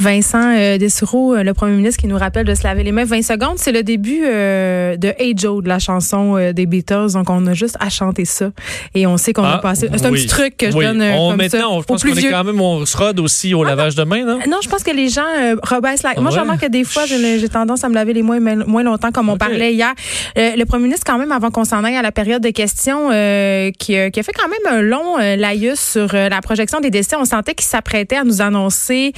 Vincent euh, Dessureau, le premier ministre, qui nous rappelle de se laver les mains 20 secondes. C'est le début de Hey Joe, de la chanson des Beatles. Donc, on a juste à chanter ça. Et on sait qu'on va passer. C'est un petit truc que je donne on, comme maintenant, ça. On, je pense qu'on est quand même, on se rode aussi au ah, lavage de mains, non? Non, je pense que les gens rebaissent la... Moi, je remarque que des fois, j'ai tendance à me laver les mains moins longtemps, comme on parlait hier. le premier ministre, quand même, avant qu'on s'en aille à la période de questions, qui, qui, a fait quand même un long laïus sur la projection des décès. On sentait qu'il s'apprêtait à nous annoncer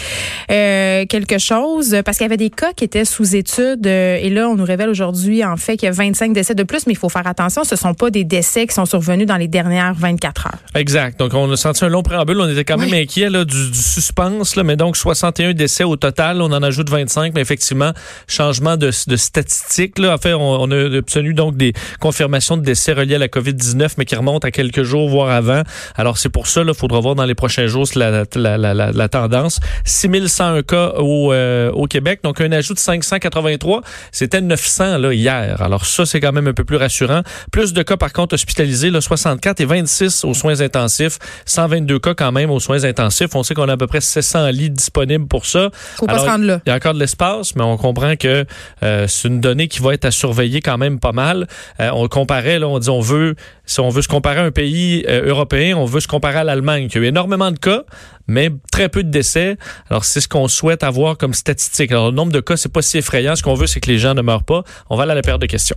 euh, quelque chose parce qu'il y avait des cas qui étaient sous étude. Euh, et là, on nous révèle aujourd'hui, en fait, qu'il y a 25 décès de plus, mais il faut faire attention, ce ne sont pas des décès qui sont survenus dans les dernières 24 heures. Exact. Donc, on a senti un long préambule. On était quand même inquiets là, du, suspense, là, mais donc 61 décès au total. On en ajoute 25, mais effectivement, changement de, de statistiques. Là. En fait, on, a obtenu donc des confirmations de décès reliés à la COVID-19, mais qui remontent à quelques jours, voire avant. Alors, c'est pour ça, il faudra voir dans les prochains jours la, la, la, la tendance. 6101 cas au, euh, au Québec, donc un ajout de 583. C'était 900 là, hier. Alors ça, c'est quand même un peu plus rassurant. Plus de cas, par contre, hospitalisés, là, 64 et 26 aux soins intensifs. 122 cas quand même aux soins intensifs. On sait qu'on a à peu près 700 lits disponibles pour ça. Faut pas se rendre là. Il y a encore de l'espace, mais on comprend que euh, c'est une donnée qui va être à surveiller quand même pas mal. Euh, on comparait, là, on dit on veut, si on veut se comparer à un pays européen, on veut se comparer à l'Allemagne, qui a eu énormément de cas, mais très peu de décès. Alors, c'est ce qu'on souhaite avoir comme statistique. Alors, le nombre de cas, c'est pas si effrayant. Ce qu'on veut, c'est que les gens ne meurent pas. On va aller à la paire de questions.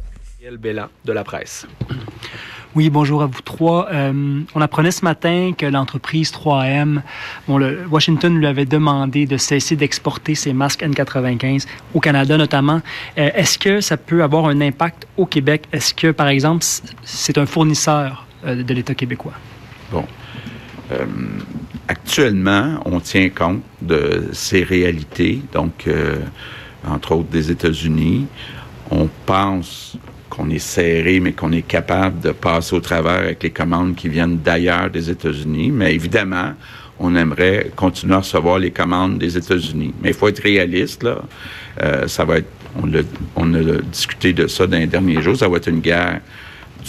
Bella de la presse. Oui, bonjour à vous trois. Euh, on apprenait ce matin que l'entreprise 3M, bon, le, Washington lui avait demandé de cesser d'exporter ses masques N95 au Canada notamment. Euh, est-ce que ça peut avoir un impact au Québec? Est-ce que, par exemple, c'est un fournisseur euh, de l'État québécois? Bon. Actuellement, on tient compte de ces réalités, donc entre autres des États-Unis. On pense qu'on est serré, mais qu'on est capable de passer au travers avec les commandes qui viennent d'ailleurs des États-Unis. Mais évidemment, on aimerait continuer à recevoir les commandes des États-Unis. Mais il faut être réaliste, là. Euh, ça va être, on a, on a discuté de ça dans les derniers jours, ça va être une guerre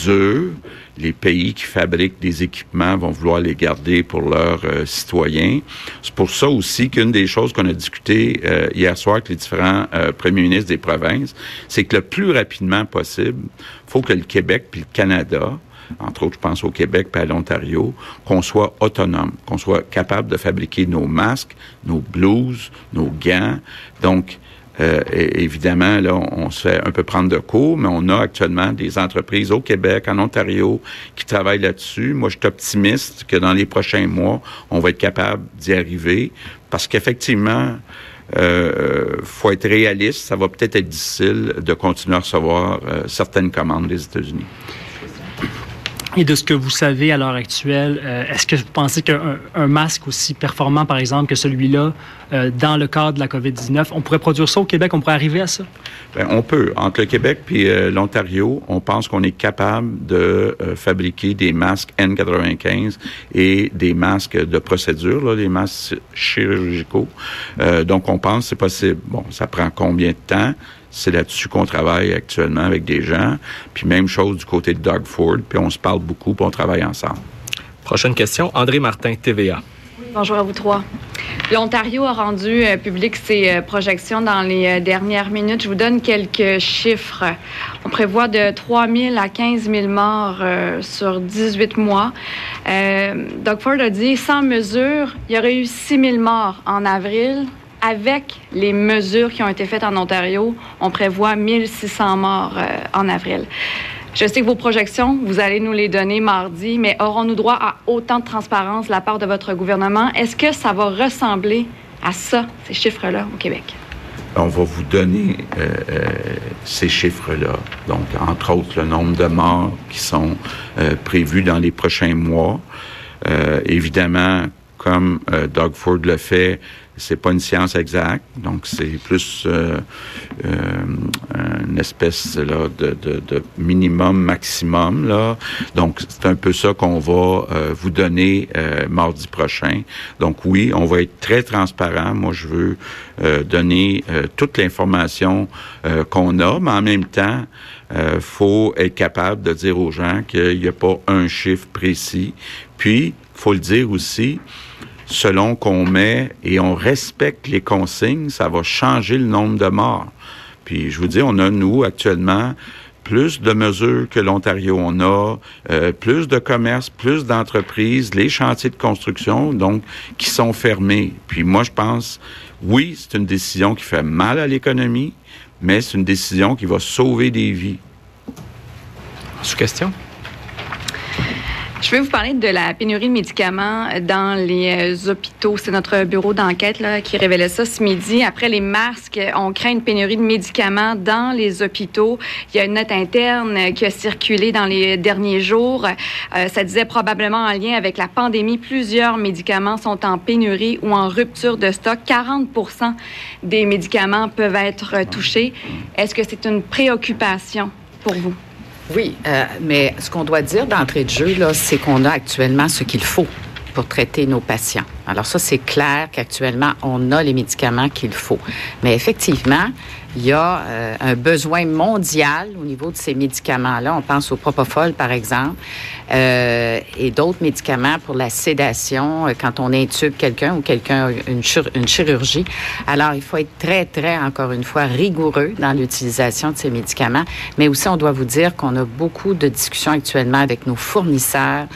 les pays qui fabriquent des équipements vont vouloir les garder pour leurs euh, citoyens. C'est pour ça aussi qu'une des choses qu'on a discuté euh, hier soir avec les différents euh, premiers ministres des provinces, c'est que le plus rapidement possible, faut que le Québec puis le Canada entre autres, je pense au Québec et à l'Ontario, qu'on soit autonome, qu'on soit capable de fabriquer nos masques, nos blouses, nos gants. Donc, euh, évidemment, là, on, se fait un peu prendre de cours, mais on a actuellement des entreprises au Québec, en Ontario, qui travaillent là-dessus. Moi, je suis optimiste que dans les prochains mois, on va être capable d'y arriver, parce qu'effectivement, euh, faut être réaliste. Ça va peut-être être difficile de continuer à recevoir euh, certaines commandes des États-Unis. Et de ce que vous savez à l'heure actuelle, euh, est-ce que vous pensez qu'un masque aussi performant, par exemple, que celui-là, euh, dans le cadre de la COVID-19, on pourrait produire ça au Québec? On pourrait arriver à ça? Bien, on peut. Entre le Québec et euh, l'Ontario, on pense qu'on est capable de fabriquer des masques N95 et des masques de procédure, des masques chirurgicaux. donc, on pense que c'est possible. Bon, ça prend combien de temps? C'est là-dessus qu'on travaille actuellement avec des gens. Puis même chose du côté de Doug Ford. Puis on se parle beaucoup, puis on travaille ensemble. Prochaine question, André Martin, TVA. Bonjour à vous trois. L'Ontario a rendu euh, public ses euh, projections dans les euh, dernières minutes. Je vous donne quelques chiffres. On prévoit de 3 000 à 15 000 morts sur 18 mois. Doug Ford a dit, sans mesure, il y aurait eu 6 000 morts en avril, avec les mesures qui ont été faites en Ontario, on prévoit 1600 morts euh, en avril. Je sais que vos projections, vous allez nous les donner mardi, mais aurons-nous droit à autant de transparence de la part de votre gouvernement? Est-ce que ça va ressembler à ça, ces chiffres-là, au Québec? On va vous donner euh, euh, ces chiffres-là. Donc, entre autres, le nombre de morts qui sont prévus dans les prochains mois. évidemment, comme Doug Ford le fait, c'est pas une science exacte, donc c'est plus euh, euh, une espèce là, de, de, de, minimum, maximum. Là. Donc, c'est un peu ça qu'on va euh, vous donner mardi prochain. Donc oui, on va être très transparent. Moi, je veux donner toute l'information qu'on a, mais en même temps, il faut être capable de dire aux gens qu'il n'y a pas un chiffre précis. Puis, faut le dire aussi, selon qu'on met et on respecte les consignes, ça va changer le nombre de morts. Puis je vous dis, on a, nous, actuellement, plus de mesures que l'Ontario on a, euh, plus de commerces, plus d'entreprises, les chantiers de construction, donc, qui sont fermés. Puis moi, je pense, oui, c'est une décision qui fait mal à l'économie, mais c'est une décision qui va sauver des vies. Sous question? Je vais vous parler de la pénurie de médicaments dans les euh, hôpitaux. C'est notre bureau d'enquête qui révélait ça ce midi. Après les masques, on craint une pénurie de médicaments dans les hôpitaux. Il y a une note interne qui a circulé dans les derniers jours. Euh, ça disait probablement en lien avec la pandémie. Plusieurs médicaments sont en pénurie ou en rupture de stock. 40 des médicaments peuvent être touchés. Est-ce que c'est une préoccupation pour vous? Oui, euh, mais ce qu'on doit dire d'entrée de jeu, là, c'est qu'on a actuellement ce qu'il faut pour traiter nos patients. Alors ça, c'est clair qu'actuellement, on a les médicaments qu'il faut. Mais effectivement, il y a euh, un besoin mondial au niveau de ces médicaments-là. On pense au propofol, par exemple, euh, et d'autres médicaments pour la sédation euh, quand on intube quelqu'un ou quelqu'un une, une chirurgie. Alors, il faut être très, très, encore une fois, rigoureux dans l'utilisation de ces médicaments. Mais aussi, on doit vous dire qu'on a beaucoup de discussions actuellement avec nos fournisseurs,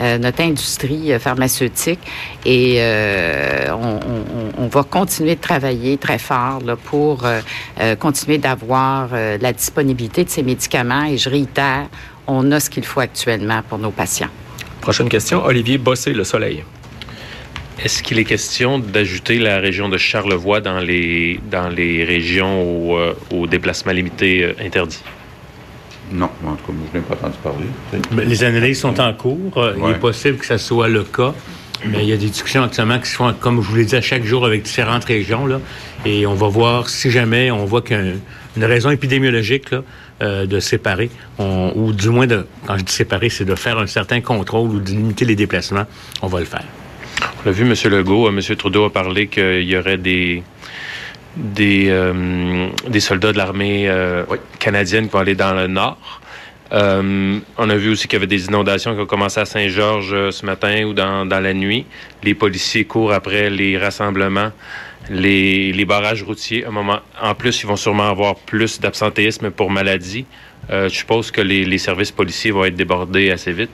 notre industrie pharmaceutique, et euh, on, on, on, va continuer de travailler très fort là, pour euh, continuer d'avoir euh, la disponibilité de ces médicaments. Et je réitère, on a ce qu'il faut actuellement pour nos patients. Prochaine question, Olivier Bossé, Le Soleil. Est-ce qu'il est question d'ajouter la région de Charlevoix dans les, dans les régions au, euh, au déplacement limité euh, interdit? Non, en tout cas, je n'ai pas entendu parler. Mais les analyses sont en cours. Ouais. Il est possible que ça soit le cas. Mais il y a des discussions actuellement qui se font, comme je vous l'ai dit, à chaque jour avec différentes régions. Là, et on va voir si jamais on voit qu'une raison épidémiologique là, euh, de séparer, on, ou du moins, de, quand je dis séparer, c'est de faire un certain contrôle ou de limiter les déplacements, on va le faire. On l'a vu, M. Legault, euh, M. Trudeau a parlé qu'il y aurait des, des, euh, des soldats de l'armée euh, oui. canadienne qui vont aller dans le nord. Euh, on a vu aussi qu'il y avait des inondations qui ont commencé à Saint-Georges euh, ce matin ou dans, dans, la nuit. Les policiers courent après les rassemblements, les, les barrages routiers. Un moment, en plus, ils vont sûrement avoir plus d'absentéisme pour maladie. Euh, je suppose que les, les services policiers vont être débordés assez vite.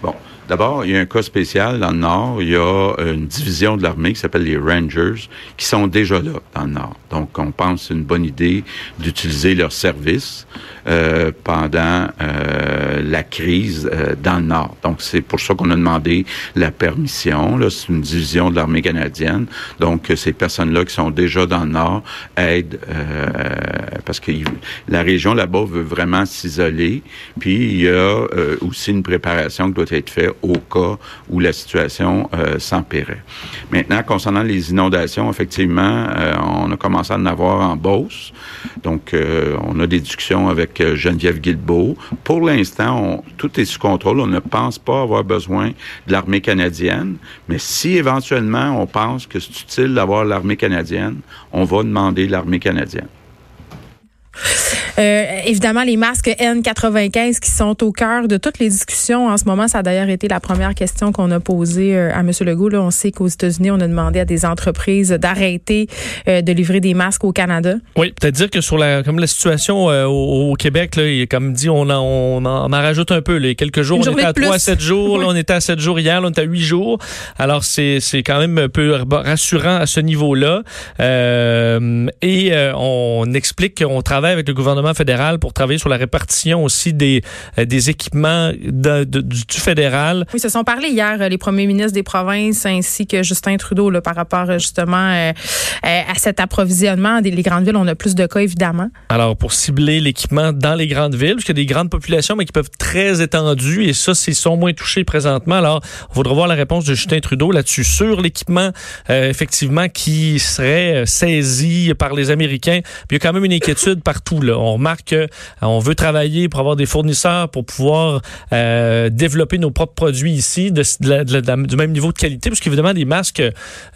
Bon. D'abord, il y a un cas spécial dans le Nord. Il y a une division de l'armée qui s'appelle les Rangers qui sont déjà là dans le Nord. Donc, on pense que c'est une bonne idée d'utiliser leurs services euh, pendant euh, la crise euh, dans le Nord. Donc, c'est pour ça qu'on a demandé la permission. C'est une division de l'armée canadienne. Donc, ces personnes-là qui sont déjà dans le Nord aident euh, parce que la région là-bas veut vraiment s'isoler. Puis, il y a euh, aussi une préparation qui doit être faite au cas où la situation euh, s'empirait. Maintenant, concernant les inondations, effectivement, euh, on a commencé à en avoir en Beauce. Donc, euh, on a des discussions avec Geneviève Guilbeault. Pour l'instant, tout est sous contrôle. On ne pense pas avoir besoin de l'armée canadienne. Mais si éventuellement on pense que c'est utile d'avoir l'armée canadienne, on va demander l'armée canadienne. Euh, évidemment, les masques N95 qui sont au cœur de toutes les discussions en ce moment. Ça a d'ailleurs été la première question qu'on a posée euh, à M. Legault. Là, on sait qu'aux États-Unis, on a demandé à des entreprises d'arrêter euh, de livrer des masques au Canada. Oui, peut-être dire que sur la comme la situation euh, au, au, Québec, là, il, comme dit, on en, on en, on en rajoute un peu. Les quelques jours, Une on était à 3 à 7 jours. Là, on était à 7 jours hier. Là, on est à 8 jours. Alors, c'est quand même un peu rassurant à ce niveau-là. et on explique qu'on travaille avec le gouvernement fédéral pour travailler sur la répartition aussi des, euh, des équipements de, de, du, du, fédéral. Oui, se sont parlé hier euh, les premiers ministres des provinces ainsi que Justin Trudeau là, par rapport euh, justement euh, à cet approvisionnement. Des les grandes villes, on a plus de cas évidemment. Alors pour cibler l'équipement dans les grandes villes, parce qu'il y a des grandes populations mais qui peuvent être très étendues et ça, ils sont moins touchés présentement. Alors, on voudra voir la réponse de Justin Trudeau là-dessus sur l'équipement euh, effectivement qui serait saisi par les Américains. Puis il y a quand même une inquiétude partout. Là. On remarque qu'on veut travailler pour avoir des fournisseurs pour pouvoir euh, développer nos propres produits ici du même niveau de qualité, parce qu'évidemment, des masques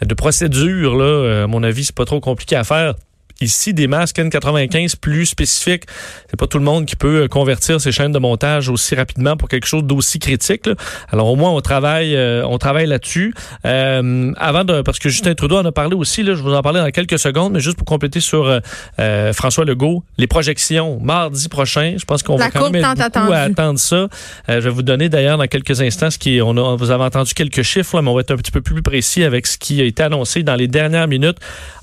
de procédure, là, à mon avis, c'est pas trop compliqué à faire ici des masques N95 plus spécifiques. C'est pas tout le monde qui peut convertir ses chaînes de montage aussi rapidement pour quelque chose d'aussi critique. Alors au moins on travaille, on travaille là-dessus. avant de, parce que Justin Trudeau en a parlé aussi, là, je vous en parler dans quelques secondes, mais juste pour compléter sur François Legault, les projections mardi prochain. Je pense qu'on va quand même être beaucoup à attendre ça. je vais vous donner d'ailleurs dans quelques instants ce qui on a, vous avez entendu quelques chiffres, mais on va être un petit peu plus précis avec ce qui a été annoncé dans les dernières minutes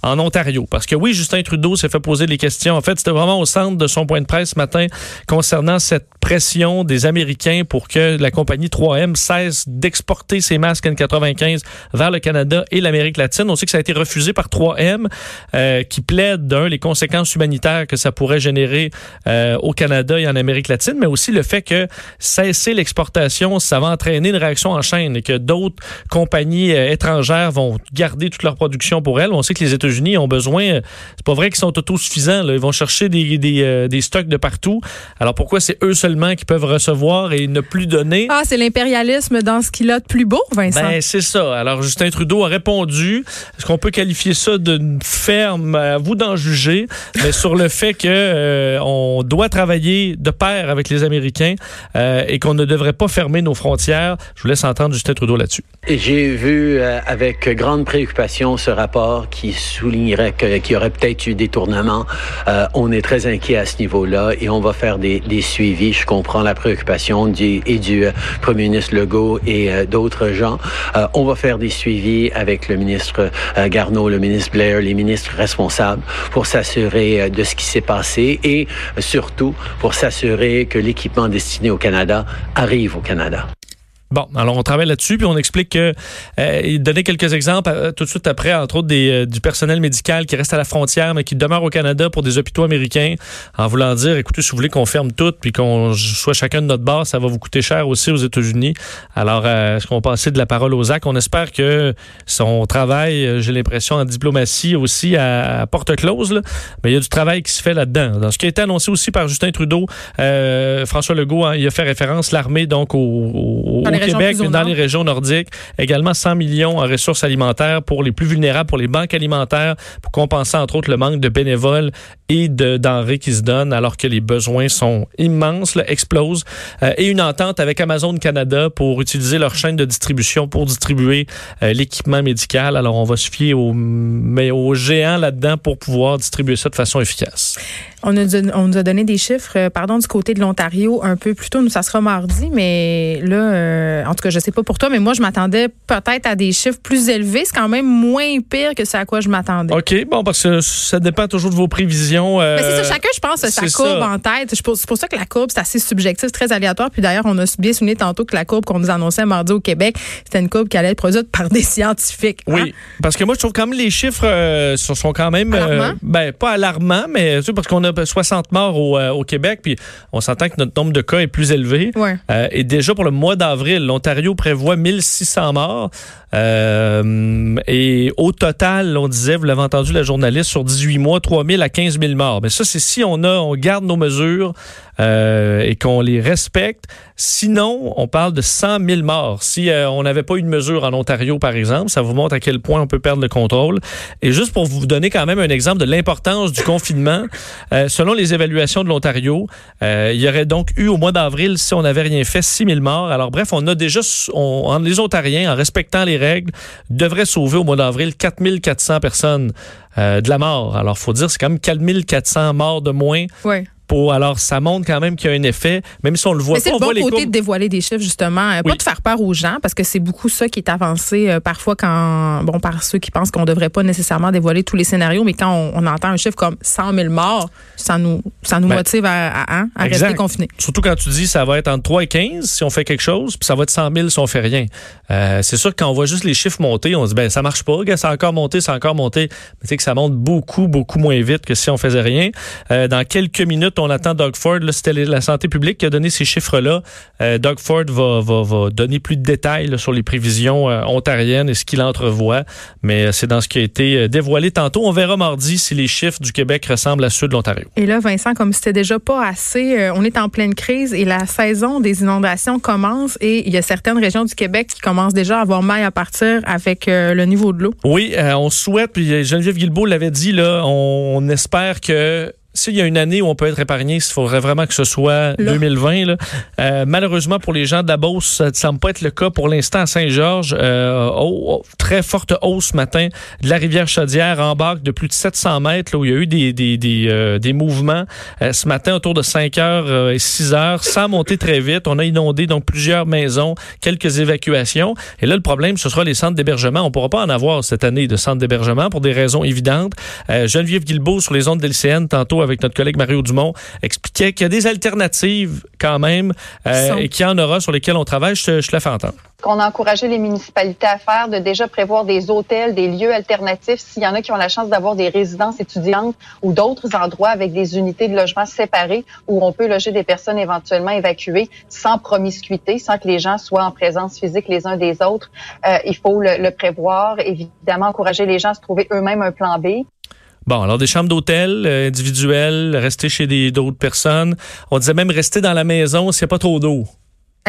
en Ontario. Parce que oui, Justin Trudeau s'est fait poser les questions. En fait, c'était vraiment au centre de son point de presse ce matin concernant cette pression des Américains pour que la compagnie 3M cesse d'exporter ses masques N95 vers le Canada et l'Amérique latine. On sait que ça a été refusé par 3M, euh, qui plaide d'un les conséquences humanitaires que ça pourrait générer euh, au Canada et en Amérique latine, mais aussi le fait que cesser l'exportation, ça va entraîner une réaction en chaîne et que d'autres compagnies euh, étrangères vont garder toute leur production pour elles. On sait que les États-Unis ont besoin, euh, c'est pas vrai qu'ils sont autosuffisants, là. ils vont chercher des, des, euh, des, stocks de partout. Alors pourquoi c'est eux seulement qui peuvent recevoir et ne plus donner? Ah, c'est l'impérialisme dans ce qu'il a de plus beau, Vincent. Ben, c'est ça. Alors Justin Trudeau a répondu. Est-ce qu'on peut qualifier ça d'une ferme? À vous d'en juger. mais sur le fait que on doit travailler de pair avec les Américains et qu'on ne devrait pas fermer nos frontières. Je vous laisse entendre Justin Trudeau là-dessus. J'ai vu euh, avec grande préoccupation ce rapport qui soulignerait qu'il y aurait peut-être eu des tournements. Euh, on est très inquiet à ce niveau-là et on va faire des, des suivis. Je comprends la préoccupation du, et du euh, premier ministre Legault et euh, d'autres gens. on va faire des suivis avec le ministre Garneau, le ministre Blair, les ministres responsables pour s'assurer de ce qui s'est passé et surtout pour s'assurer que l'équipement destiné au Canada arrive au Canada. Bon, alors on travaille là-dessus, puis on explique que euh, il donnait quelques exemples euh, tout de suite après, entre autres des, euh, du personnel médical qui reste à la frontière, mais qui demeure au Canada pour des hôpitaux américains, en voulant dire, écoutez, si vous voulez qu'on ferme tout, puis qu'on soit chacun de notre base, ça va vous coûter cher aussi aux États-Unis. Alors, est-ce qu'on passer de la parole aux actes? On espère que son travail, j'ai l'impression, en diplomatie aussi à, porte close, là, mais il y a du travail qui se fait là-dedans. Dans ce qui a été annoncé aussi par Justin Trudeau, François Legault, hein, il a fait référence l'armée donc au, au Québec, dans les régions nordiques. Également 100 millions en ressources alimentaires pour les plus vulnérables, pour les banques alimentaires, pour compenser entre autres le manque de bénévoles et de denrées qui se donnent alors que les besoins sont immenses, là, explosent. Euh, et une entente avec Amazon Canada pour utiliser leur chaîne de distribution pour distribuer euh, l'équipement médical. Alors on va se fier aux, mais aux géants là-dedans pour pouvoir distribuer ça de façon efficace. On, nous a donné des chiffres, euh, pardon, du côté de l'Ontario un peu plus tôt. Nous, ça sera mardi, mais là, en tout cas, je sais pas pour toi, mais moi, je m'attendais peut-être à des chiffres plus élevés. C'est quand même moins pire que ce à quoi je m'attendais. OK, bon, parce que ça dépend toujours de vos prévisions euh, c'est ça, chacun, je pense, a sa courbe en tête. C'est pour, ça que la courbe, c'est assez subjectif, très aléatoire. Puis d'ailleurs, on a bien souligné tantôt que la courbe qu'on nous annonçait mardi au Québec, c'était une courbe qui allait être produite par des scientifiques. Hein? Oui, parce que moi, je trouve quand même les chiffres euh, sont quand même... Euh, ben, pas alarmants, mais parce qu'on a 60 morts au, Québec, puis on s'entend que notre nombre de cas est plus élevé. Ouais. et déjà, pour le mois d'avril, l'Ontario prévoit 1600 morts. Et au total, on disait, vous l'avez entendu la journaliste, sur 18 mois, 3 000 à 15 000 morts. Mais ça, c'est si on a, on garde nos mesures euh, et qu'on les respecte. Sinon, on parle de 100 000 morts. Si euh, on n'avait pas eu de mesure en Ontario, par exemple, ça vous montre à quel point on peut perdre le contrôle. Et juste pour vous donner quand même un exemple de l'importance du confinement, euh, selon les évaluations de l'Ontario, il y aurait donc eu au mois d'avril, si on n'avait rien fait, 6 000 morts. Alors bref, on a déjà, on, les Ontariens, en respectant les règles, devraient sauver au mois d'avril 4 400 personnes de la mort. Alors, faut dire, c'est quand même 4400 morts de moins alors, ça montre quand même qu'il y a un effet, même si on le voit Mais pas. C'est le bon côté de dévoiler des chiffres, justement. Euh, pas de faire peur aux gens, parce que c'est beaucoup ça qui est avancé euh, parfois quand, bon, par ceux qui pensent qu'on devrait pas nécessairement dévoiler tous les scénarios, mais quand on, entend un chiffre comme 100 000 morts, ça nous, ça nous ben, motive à, à, hein, à rester confinés. Surtout quand tu dis ça va être entre 3 et 15 si on fait quelque chose, puis ça va être 100 000 si on fait rien. Euh, c'est sûr que quand on voit juste les chiffres monter, on se dit, ben, ça marche pas, ça a encore monté, ça a encore monté. Mais tu sais que ça monte beaucoup, beaucoup moins vite que si on faisait rien. dans quelques minutes, minutes. On attend Doug Ford. C'était la santé publique qui a donné ces chiffres-là. Euh, Doug Ford va, va, va, donner plus de détails sur les prévisions euh, ontariennes et ce qu'il entrevoit. Mais c'est dans ce qui a été dévoilé tantôt. On verra mardi si les chiffres du Québec ressemblent à ceux de l'Ontario. Et là, Vincent, comme c'était déjà pas assez, on est en pleine crise et la saison des inondations commence et il y a certaines régions du Québec qui commencent déjà à avoir mal à partir avec le niveau de l'eau. Oui, on souhaite, puis Geneviève Guilbeault l'avait dit, là, on espère que s'il y a une année où on peut être épargné, il faudrait vraiment que ce soit 2020. Là. Euh, malheureusement, pour les gens de la Beauce, ça ne semble pas être le cas pour l'instant à Saint-Georges. Euh, très forte hausse ce matin de la rivière Chaudière en barque de plus de 700 mètres, là, où il y a eu des, des, des, euh, des mouvements euh, ce matin autour de 5 heures et 6 heures, sans monter très vite. On a inondé donc plusieurs maisons, quelques évacuations. Et là, le problème, ce sera les centres d'hébergement. On ne pourra pas en avoir cette année de centres d'hébergement pour des raisons évidentes. Geneviève Guilbeault sur les ondes d'LCN, tantôt avec notre collègue Mario Dumont, expliquait qu'il y a des alternatives quand même euh, et qu'il y en aura sur lesquelles on travaille. Je, je la fais entendre. Qu'on a encouragé les municipalités à faire, de déjà prévoir des hôtels, des lieux alternatifs. S'il y en a qui ont la chance d'avoir des résidences étudiantes ou d'autres endroits avec des unités de logement séparées où on peut loger des personnes éventuellement évacuées sans promiscuité, sans que les gens soient en présence physique les uns des autres, euh, il faut le, le prévoir. Évidemment, encourager les gens à se trouver eux-mêmes un plan B. Bon, alors des chambres d'hôtel euh, individuelles, rester chez d'autres personnes. On disait même rester dans la maison s'il n'y a pas trop d'eau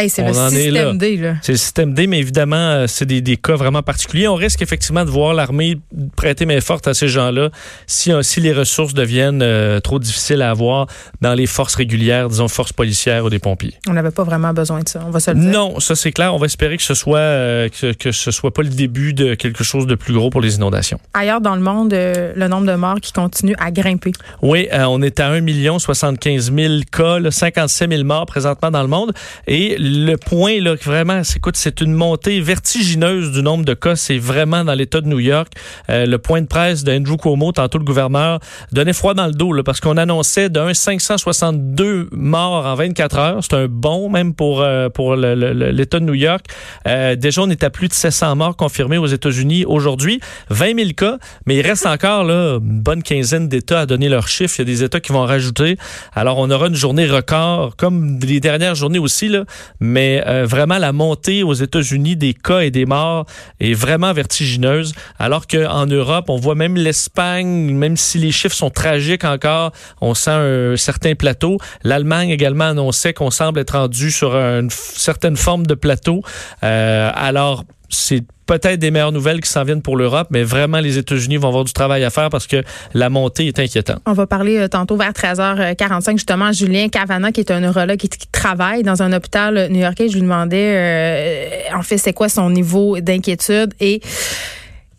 c'est le système D. C'est le système D, mais évidemment, euh, c'est des, des, cas vraiment particuliers. On risque effectivement de voir l'armée prêter main forte à ces gens-là si, euh, si les ressources deviennent euh, trop difficiles à avoir dans les forces régulières, disons forces policières ou des pompiers. On n'avait pas vraiment besoin de ça, on va se le dire. Non, ça c'est clair. On va espérer que ce soit que, que, ce soit pas le début de quelque chose de plus gros pour les inondations. Ailleurs dans le monde, le nombre de morts qui continue à grimper. Oui, on est à 1 75 000 cas, 57 000 morts présentement dans le monde. Et le point, là, vraiment, écoute, c'est une montée vertigineuse du nombre de cas. C'est vraiment dans l'État de New York. Euh, le point de presse d'Andrew Cuomo, tantôt le gouverneur, donnait froid dans le dos, là, parce qu'on annonçait d'un 562 morts en 24 heures. C'est un bon, même pour, euh, pour l'État de New York. Euh, déjà, on est à plus de 700 morts confirmés aux États-Unis aujourd'hui. 20 000 cas, mais il reste encore là, une bonne quinzaine d'États à donner leurs chiffres. Il y a des États qui vont rajouter. Alors, on aura une journée record, comme les dernières journées aussi, là, mais euh, vraiment la montée aux États-Unis des cas et des morts est vraiment vertigineuse, alors qu'en Europe, on voit même l'Espagne, même si les chiffres sont tragiques encore, on sent un certain plateau. L'Allemagne également annonçait qu'on semble être rendu sur une certaine forme de plateau. Euh, alors, c'est peut-être des meilleures nouvelles qui s'en viennent pour l'Europe, mais vraiment, les États-Unis vont avoir du travail à faire parce que la montée est inquiétante. On va parler euh, tantôt vers 13h45, justement, Julien Cavana, qui est un neurologue qui, travaille dans un hôpital new-yorkais. Je lui demandais, euh, en fait, c'est quoi son niveau d'inquiétude et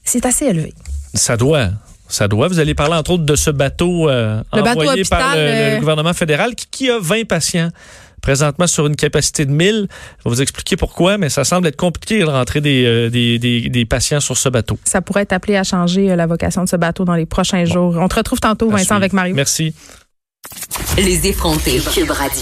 c'est assez élevé. Ça doit. Ça doit. Vous allez parler entre autres de ce bateau, euh, envoyé par le, gouvernement fédéral qui a 20 patients présentement sur une capacité de 1000. Je vais vous expliquer pourquoi, mais ça semble être compliqué de rentrer euh, des, des, des, patients sur ce bateau. Ça pourrait être appelé à changer euh, la vocation de ce bateau dans les prochains jours. On te retrouve tantôt, Vincent, avec Mario. Merci. Les effrontés. Cube Radio.